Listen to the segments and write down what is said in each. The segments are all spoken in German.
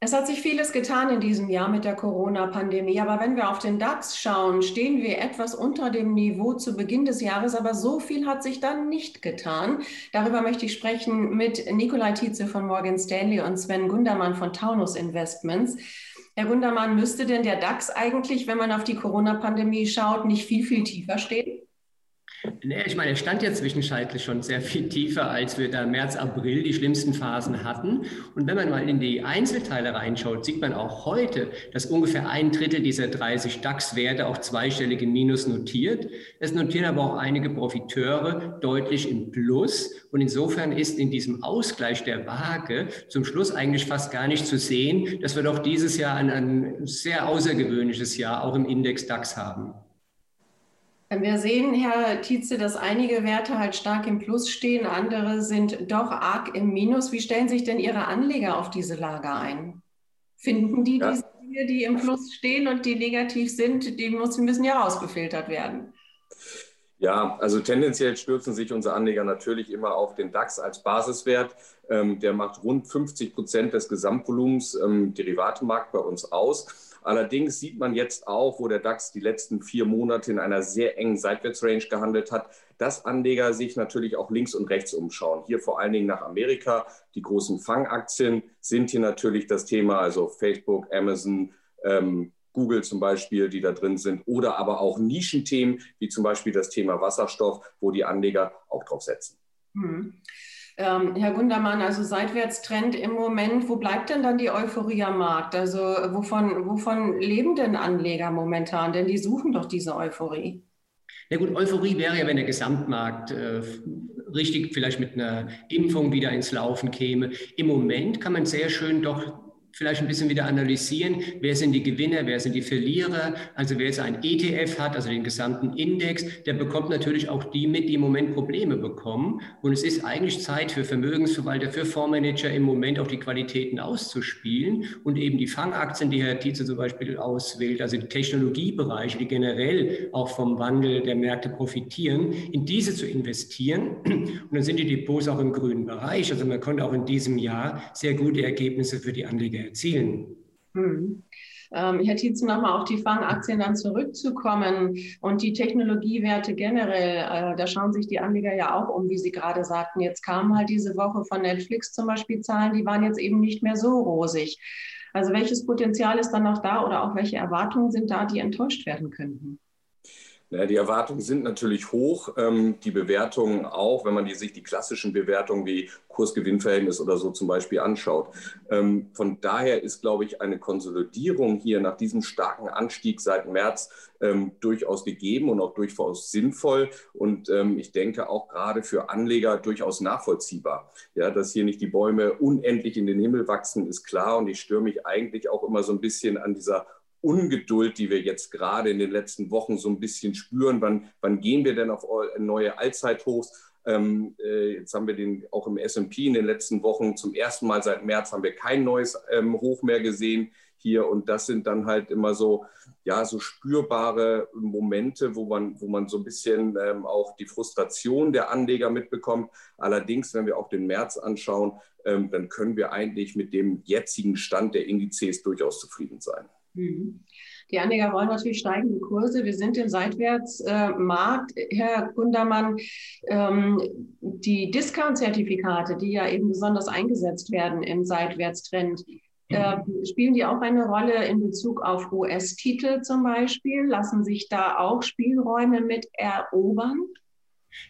Es hat sich vieles getan in diesem Jahr mit der Corona-Pandemie, aber wenn wir auf den DAX schauen, stehen wir etwas unter dem Niveau zu Beginn des Jahres, aber so viel hat sich dann nicht getan. Darüber möchte ich sprechen mit Nikolai Tietze von Morgan Stanley und Sven Gundermann von Taunus Investments. Herr Gundermann, müsste denn der DAX eigentlich, wenn man auf die Corona-Pandemie schaut, nicht viel, viel tiefer stehen? Ich meine, er stand ja zwischenzeitlich schon sehr viel tiefer, als wir da März, April die schlimmsten Phasen hatten. Und wenn man mal in die Einzelteile reinschaut, sieht man auch heute, dass ungefähr ein Drittel dieser 30 DAX-Werte auch zweistellige Minus notiert. Es notieren aber auch einige Profiteure deutlich im Plus. Und insofern ist in diesem Ausgleich der Waage zum Schluss eigentlich fast gar nicht zu sehen, dass wir doch dieses Jahr ein, ein sehr außergewöhnliches Jahr auch im Index DAX haben. Wir sehen, Herr Tietze, dass einige Werte halt stark im Plus stehen, andere sind doch arg im Minus. Wie stellen sich denn Ihre Anleger auf diese Lage ein? Finden die ja. diese Dinge, die im Plus stehen und die negativ sind, die müssen, ja rausgefiltert werden? Ja, also tendenziell stürzen sich unsere Anleger natürlich immer auf den DAX als Basiswert. Ähm, der macht rund 50 Prozent des Gesamtvolumens ähm, Derivatemarkt bei uns aus. Allerdings sieht man jetzt auch, wo der DAX die letzten vier Monate in einer sehr engen Seitwärtsrange gehandelt hat, dass Anleger sich natürlich auch links und rechts umschauen. Hier vor allen Dingen nach Amerika. Die großen Fangaktien sind hier natürlich das Thema, also Facebook, Amazon, ähm, Google zum Beispiel, die da drin sind, oder aber auch Nischenthemen, wie zum Beispiel das Thema Wasserstoff, wo die Anleger auch drauf setzen. Mhm. Ähm, Herr Gundermann, also Seitwärtstrend im Moment, wo bleibt denn dann die Euphorie am Markt? Also wovon, wovon leben denn Anleger momentan? Denn die suchen doch diese Euphorie. Ja gut, Euphorie wäre ja, wenn der Gesamtmarkt äh, richtig vielleicht mit einer Impfung wieder ins Laufen käme. Im Moment kann man sehr schön doch vielleicht ein bisschen wieder analysieren, wer sind die Gewinner, wer sind die Verlierer. Also wer jetzt ein ETF hat, also den gesamten Index, der bekommt natürlich auch die mit, die im Moment Probleme bekommen. Und es ist eigentlich Zeit für Vermögensverwalter, für Fondsmanager im Moment auch die Qualitäten auszuspielen und eben die Fangaktien, die Herr Tietze zum Beispiel auswählt, also die Technologiebereiche, die generell auch vom Wandel der Märkte profitieren, in diese zu investieren. Und dann sind die Depots auch im grünen Bereich. Also man konnte auch in diesem Jahr sehr gute Ergebnisse für die Anleger erzielen. Hm. Ähm, Herr Tietze, nochmal auf die Fangaktien dann zurückzukommen und die Technologiewerte generell, äh, da schauen sich die Anleger ja auch um, wie Sie gerade sagten. Jetzt kamen halt diese Woche von Netflix zum Beispiel Zahlen, die waren jetzt eben nicht mehr so rosig. Also welches Potenzial ist dann noch da oder auch welche Erwartungen sind da, die enttäuscht werden könnten? Ja, die Erwartungen sind natürlich hoch, ähm, die Bewertungen auch, wenn man die, sich die klassischen Bewertungen wie Kurs-Gewinn-Verhältnis oder so zum Beispiel anschaut. Ähm, von daher ist, glaube ich, eine Konsolidierung hier nach diesem starken Anstieg seit März ähm, durchaus gegeben und auch durchaus sinnvoll und ich denke auch gerade für Anleger durchaus nachvollziehbar. Ja, dass hier nicht die Bäume unendlich in den Himmel wachsen, ist klar und ich störe mich eigentlich auch immer so ein bisschen an dieser Ungeduld, die wir jetzt gerade in den letzten Wochen so ein bisschen spüren. Wann, wann gehen wir denn auf neue Allzeithochs? Ähm, äh, jetzt haben wir den auch im S&P in den letzten Wochen zum ersten Mal seit März haben wir kein neues ähm, Hoch mehr gesehen hier und das sind dann halt immer so ja so spürbare Momente, wo man wo man so ein bisschen ähm, auch die Frustration der Anleger mitbekommt. Allerdings, wenn wir auch den März anschauen, ähm, dann können wir eigentlich mit dem jetzigen Stand der Indizes durchaus zufrieden sein. Mhm. Die Anleger wollen natürlich steigende Kurse. Wir sind im Seitwärtsmarkt. Herr Gundermann, ähm, die Discount-Zertifikate, die ja eben besonders eingesetzt werden im Seitwärtstrend, ähm, spielen die auch eine Rolle in Bezug auf US-Titel zum Beispiel? Lassen sich da auch Spielräume mit erobern?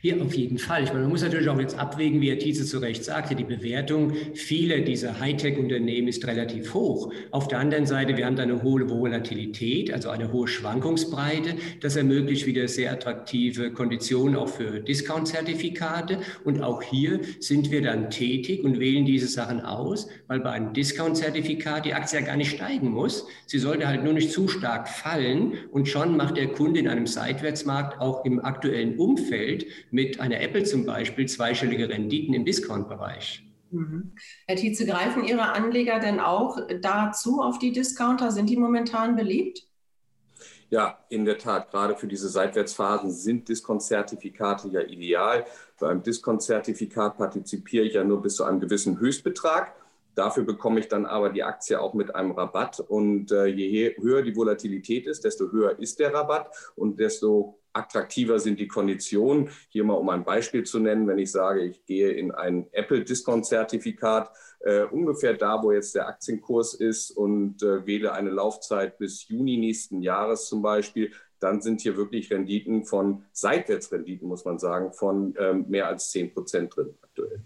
Hier auf jeden Fall. Ich meine, man muss natürlich auch jetzt abwägen, wie Herr Thiese zu Recht sagte, die Bewertung vieler dieser Hightech-Unternehmen ist relativ hoch. Auf der anderen Seite, wir haben da eine hohe Volatilität, also eine hohe Schwankungsbreite. Das ermöglicht wieder sehr attraktive Konditionen auch für Discount-Zertifikate. Und auch hier sind wir dann tätig und wählen diese Sachen aus, weil bei einem Discount-Zertifikat die Aktie ja gar nicht steigen muss. Sie sollte halt nur nicht zu stark fallen und schon macht der Kunde in einem Seitwärtsmarkt auch im aktuellen Umfeld mit einer Apple zum Beispiel zweistellige Renditen im Discount-Bereich. Mhm. Herr Tietze, greifen Ihre Anleger denn auch dazu auf die Discounter? Sind die momentan beliebt? Ja, in der Tat. Gerade für diese Seitwärtsphasen sind Discount-Zertifikate ja ideal. Beim Discount-Zertifikat partizipiere ich ja nur bis zu einem gewissen Höchstbetrag. Dafür bekomme ich dann aber die Aktie auch mit einem Rabatt. Und äh, je höher die Volatilität ist, desto höher ist der Rabatt und desto attraktiver sind die Konditionen. Hier mal um ein Beispiel zu nennen, wenn ich sage, ich gehe in ein Apple-Discount-Zertifikat, äh, ungefähr da, wo jetzt der Aktienkurs ist und äh, wähle eine Laufzeit bis Juni nächsten Jahres zum Beispiel, dann sind hier wirklich Renditen von, Seitwärtsrenditen muss man sagen, von ähm, mehr als 10 Prozent drin aktuell.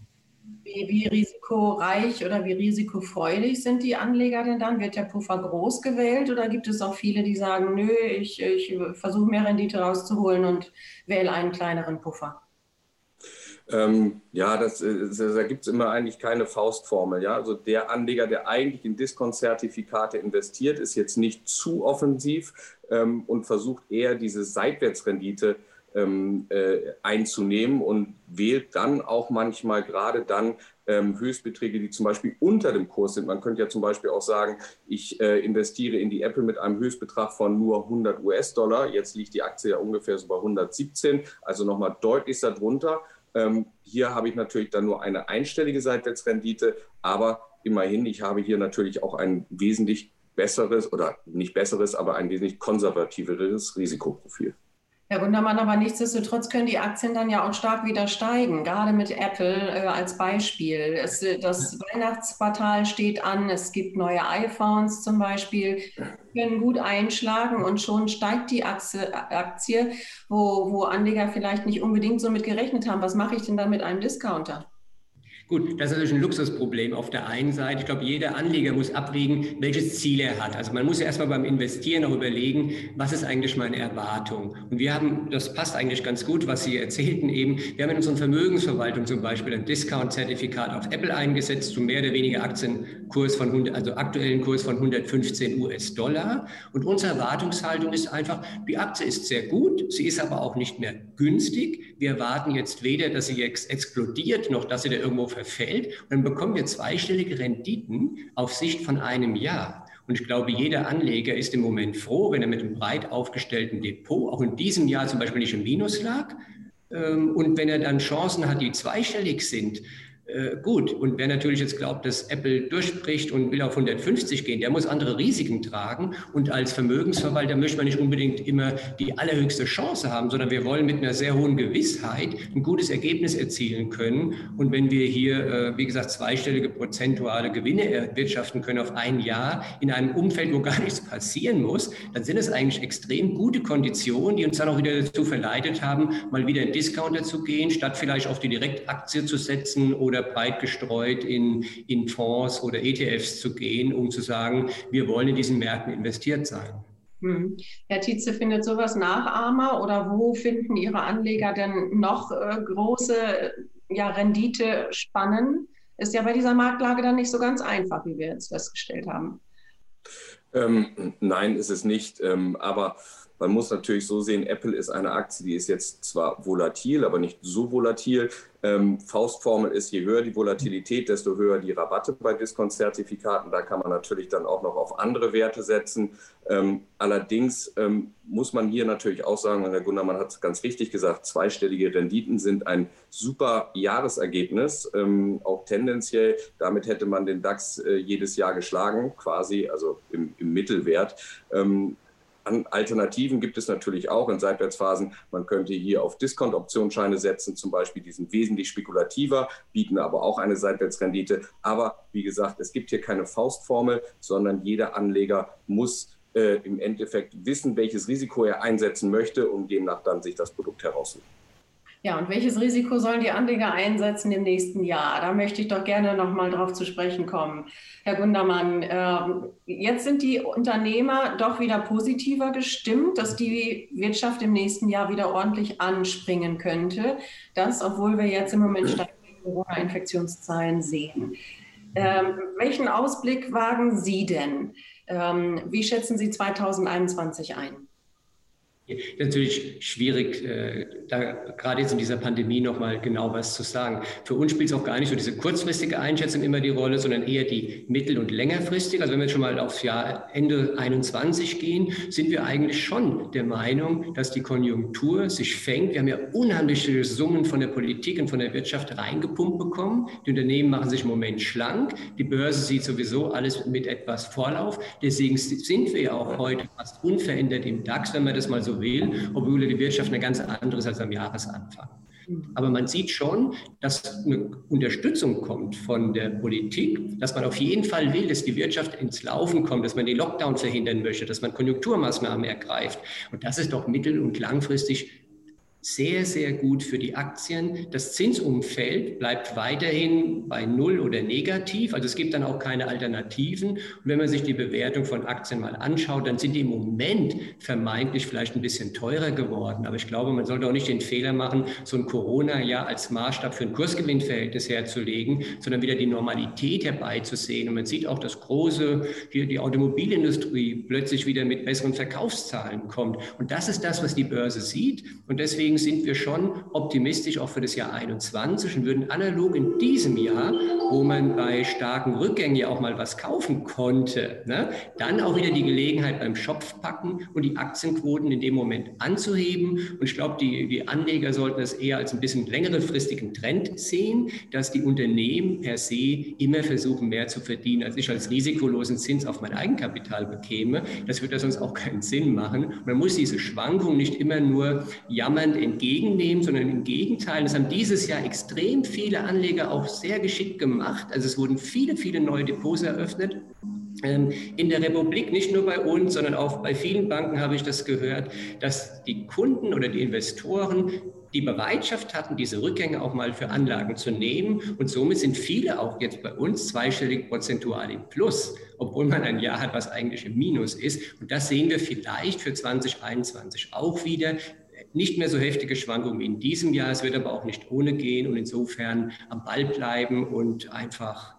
Wie, wie, risikoreich oder wie risikofreudig sind die Anleger denn dann? Wird der Puffer groß gewählt oder gibt es auch viele, die sagen, nö, ich, ich versuche mehr Rendite rauszuholen und wähle einen kleineren Puffer? Ähm, ja, das, das, da gibt es immer eigentlich keine Faustformel. Ja? Also der Anleger, der eigentlich in Diskontzertifikate investiert, ist jetzt nicht zu offensiv ähm, und versucht eher diese Seitwärtsrendite ähm, äh, einzunehmen und wählt dann auch manchmal gerade dann ähm, Höchstbeträge, die zum Beispiel unter dem Kurs sind. Man könnte ja zum Beispiel auch sagen, ich äh, investiere in die Apple mit einem Höchstbetrag von nur 100 US-Dollar. Jetzt liegt die Aktie ja ungefähr so bei 117, also nochmal deutlich darunter. Ähm, hier habe ich natürlich dann nur eine einstellige Seitwärtsrendite, aber immerhin, ich habe hier natürlich auch ein wesentlich besseres oder nicht besseres, aber ein wesentlich konservativeres Risikoprofil. Herr Gundermann, aber nichtsdestotrotz können die Aktien dann ja auch stark wieder steigen, gerade mit Apple äh, als Beispiel. Es, das Weihnachtsquartal steht an, es gibt neue iPhones zum Beispiel, die können gut einschlagen und schon steigt die Aktie, Aktie wo, wo Anleger vielleicht nicht unbedingt so mit gerechnet haben. Was mache ich denn dann mit einem Discounter? Gut, das ist natürlich ein Luxusproblem auf der einen Seite. Ich glaube, jeder Anleger muss abwägen, welches Ziel er hat. Also man muss ja erstmal beim Investieren auch überlegen, was ist eigentlich meine Erwartung. Und wir haben, das passt eigentlich ganz gut, was Sie erzählten eben, wir haben in unserer Vermögensverwaltung zum Beispiel ein Discount-Zertifikat auf Apple eingesetzt zu mehr oder weniger Aktienkurs von 100, also aktuellen Kurs von 115 US-Dollar. Und unsere Erwartungshaltung ist einfach, die Aktie ist sehr gut, sie ist aber auch nicht mehr günstig. Wir erwarten jetzt weder, dass sie jetzt explodiert, noch dass sie da irgendwo verfällt. Und dann bekommen wir zweistellige Renditen auf Sicht von einem Jahr. Und ich glaube, jeder Anleger ist im Moment froh, wenn er mit einem breit aufgestellten Depot auch in diesem Jahr zum Beispiel nicht im Minus lag. Ähm, und wenn er dann Chancen hat, die zweistellig sind, äh, gut, und wer natürlich jetzt glaubt, dass Apple durchbricht und will auf 150 gehen, der muss andere Risiken tragen. Und als Vermögensverwalter möchte man nicht unbedingt immer die allerhöchste Chance haben, sondern wir wollen mit einer sehr hohen Gewissheit ein gutes Ergebnis erzielen können. Und wenn wir hier, äh, wie gesagt, zweistellige prozentuale Gewinne erwirtschaften können auf ein Jahr in einem Umfeld, wo gar nichts passieren muss, dann sind es eigentlich extrem gute Konditionen, die uns dann auch wieder dazu verleitet haben, mal wieder in Discounter zu gehen, statt vielleicht auf die Direktaktie zu setzen oder oder breit gestreut in, in Fonds oder ETFs zu gehen, um zu sagen, wir wollen in diesen Märkten investiert sein. Hm. Herr Tietze, findet sowas Nachahmer oder wo finden Ihre Anleger denn noch äh, große ja, Rendite spannen? Ist ja bei dieser Marktlage dann nicht so ganz einfach, wie wir jetzt festgestellt haben. Ähm, nein, ist es nicht. Ähm, aber man muss natürlich so sehen, Apple ist eine Aktie, die ist jetzt zwar volatil, aber nicht so volatil. Ähm, Faustformel ist, je höher die Volatilität, desto höher die Rabatte bei Diskontzertifikaten. Da kann man natürlich dann auch noch auf andere Werte setzen. Ähm, allerdings ähm, muss man hier natürlich auch sagen, und Herr Gundermann hat es ganz richtig gesagt, zweistellige Renditen sind ein super Jahresergebnis, ähm, auch tendenziell. Damit hätte man den DAX äh, jedes Jahr geschlagen, quasi, also im, im Mittelwert. Ähm, Alternativen gibt es natürlich auch in Seitwärtsphasen. Man könnte hier auf Discount-Optionsscheine setzen, zum Beispiel. Die sind wesentlich spekulativer, bieten aber auch eine Seitwärtsrendite. Aber wie gesagt, es gibt hier keine Faustformel, sondern jeder Anleger muss äh, im Endeffekt wissen, welches Risiko er einsetzen möchte und demnach dann sich das Produkt heraussuchen. Ja, und welches Risiko sollen die Anleger einsetzen im nächsten Jahr? Da möchte ich doch gerne noch mal drauf zu sprechen kommen. Herr Gundermann, äh, jetzt sind die Unternehmer doch wieder positiver gestimmt, dass die Wirtschaft im nächsten Jahr wieder ordentlich anspringen könnte. Das, obwohl wir jetzt im Moment steigende Corona-Infektionszahlen sehen. Ähm, welchen Ausblick wagen Sie denn? Ähm, wie schätzen Sie 2021 ein? Natürlich schwierig, äh, da gerade jetzt in dieser Pandemie nochmal genau was zu sagen. Für uns spielt es auch gar nicht so diese kurzfristige Einschätzung immer die Rolle, sondern eher die mittel- und längerfristige. Also wenn wir jetzt schon mal aufs Jahr Ende 21 gehen, sind wir eigentlich schon der Meinung, dass die Konjunktur sich fängt. Wir haben ja unheimliche Summen von der Politik und von der Wirtschaft reingepumpt bekommen. Die Unternehmen machen sich im Moment schlank. Die Börse sieht sowieso alles mit etwas Vorlauf. Deswegen sind wir ja auch heute fast unverändert im DAX, wenn man das mal so will, obwohl die Wirtschaft eine ganz andere ist als am Jahresanfang. Aber man sieht schon, dass eine Unterstützung kommt von der Politik, dass man auf jeden Fall will, dass die Wirtschaft ins Laufen kommt, dass man den Lockdown verhindern möchte, dass man Konjunkturmaßnahmen ergreift. Und das ist doch mittel- und langfristig sehr, sehr gut für die Aktien. Das Zinsumfeld bleibt weiterhin bei Null oder negativ. Also es gibt dann auch keine Alternativen. Und wenn man sich die Bewertung von Aktien mal anschaut, dann sind die im Moment vermeintlich vielleicht ein bisschen teurer geworden. Aber ich glaube, man sollte auch nicht den Fehler machen, so ein Corona-Jahr als Maßstab für ein Kursgewinnverhältnis herzulegen, sondern wieder die Normalität herbeizusehen. Und man sieht auch, dass große, hier die Automobilindustrie plötzlich wieder mit besseren Verkaufszahlen kommt. Und das ist das, was die Börse sieht. Und deswegen deswegen sind wir schon optimistisch auch für das Jahr 21 und würden analog in diesem Jahr, wo man bei starken Rückgängen ja auch mal was kaufen konnte, ne, dann auch wieder die Gelegenheit beim Schopf packen und die Aktienquoten in dem Moment anzuheben. Und ich glaube, die, die Anleger sollten das eher als ein bisschen längerefristigen Trend sehen, dass die Unternehmen per se immer versuchen, mehr zu verdienen, als ich als risikolosen Zins auf mein Eigenkapital bekäme. Das würde sonst auch keinen Sinn machen. Man muss diese Schwankung nicht immer nur jammernd entgegennehmen, sondern im Gegenteil. Das haben dieses Jahr extrem viele Anleger auch sehr geschickt gemacht. Also es wurden viele, viele neue Depots eröffnet. Ähm, in der Republik, nicht nur bei uns, sondern auch bei vielen Banken habe ich das gehört, dass die Kunden oder die Investoren die Bereitschaft hatten, diese Rückgänge auch mal für Anlagen zu nehmen. Und somit sind viele auch jetzt bei uns zweistellig prozentual im Plus, obwohl man ein Jahr hat, was eigentlich im Minus ist. Und das sehen wir vielleicht für 2021 auch wieder nicht mehr so heftige Schwankungen in diesem Jahr. Es wird aber auch nicht ohne gehen und insofern am Ball bleiben und einfach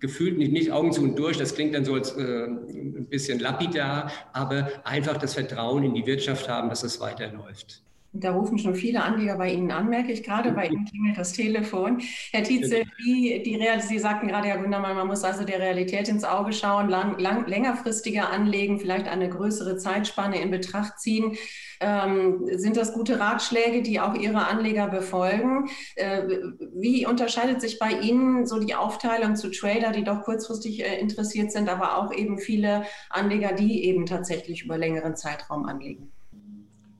gefühlt nicht, nicht Augen zu und durch, das klingt dann so als äh, ein bisschen lapidar, aber einfach das Vertrauen in die Wirtschaft haben, dass es weiterläuft. Da rufen schon viele Anleger bei Ihnen an, merke ich gerade. Bei Ihnen klingelt das Telefon. Herr Tietze, wie die Real Sie sagten gerade ja wunderbar, man muss also der Realität ins Auge schauen, lang, lang, längerfristiger anlegen, vielleicht eine größere Zeitspanne in Betracht ziehen. Ähm, sind das gute Ratschläge, die auch Ihre Anleger befolgen? Äh, wie unterscheidet sich bei Ihnen so die Aufteilung zu Trader, die doch kurzfristig äh, interessiert sind, aber auch eben viele Anleger, die eben tatsächlich über längeren Zeitraum anlegen?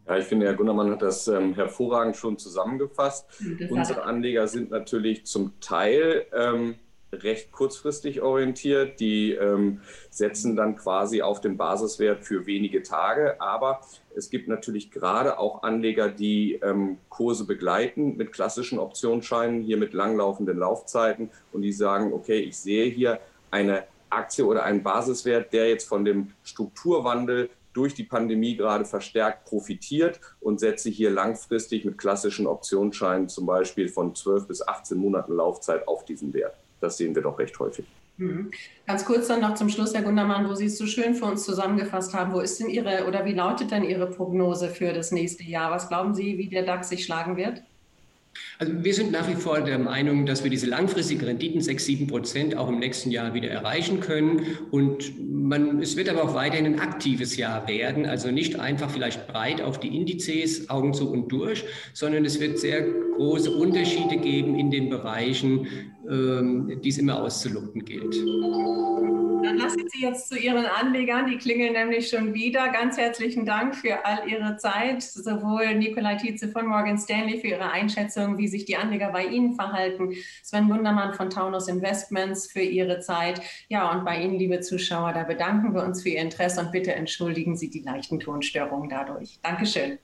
Ja, ich finde, Herr Gunnermann hat das ähm, hervorragend schon zusammengefasst. Unsere Anleger sind natürlich zum Teil ähm, recht kurzfristig orientiert. Die ähm, setzen dann quasi auf den Basiswert für wenige Tage. Aber es gibt natürlich gerade auch Anleger, die ähm, Kurse begleiten mit klassischen Optionsscheinen, hier mit langlaufenden Laufzeiten und die sagen, okay, ich sehe hier eine Aktie oder einen Basiswert, der jetzt von dem Strukturwandel durch die Pandemie gerade verstärkt profitiert und setze hier langfristig mit klassischen Optionsscheinen zum Beispiel von 12 bis 18 Monaten Laufzeit auf diesen Wert. Das sehen wir doch recht häufig. Mhm. Ganz kurz dann noch zum Schluss, Herr Gundermann, wo Sie es so schön für uns zusammengefasst haben. Wo ist denn Ihre oder wie lautet denn Ihre Prognose für das nächste Jahr? Was glauben Sie, wie der DAX sich schlagen wird? Also wir sind nach wie vor der Meinung, dass wir diese langfristigen Renditen 6, 7 Prozent auch im nächsten Jahr wieder erreichen können. Und man, es wird aber auch weiterhin ein aktives Jahr werden. Also nicht einfach vielleicht breit auf die Indizes, Augen zu und durch, sondern es wird sehr große Unterschiede geben in den Bereichen, ähm, die es immer auszuloten gilt. Jetzt zu Ihren Anlegern, die klingeln nämlich schon wieder. Ganz herzlichen Dank für all Ihre Zeit, sowohl Nikolai Tietze von Morgan Stanley für Ihre Einschätzung, wie sich die Anleger bei Ihnen verhalten, Sven Wundermann von Taunus Investments für Ihre Zeit. Ja, und bei Ihnen, liebe Zuschauer, da bedanken wir uns für Ihr Interesse und bitte entschuldigen Sie die leichten Tonstörungen dadurch. Dankeschön.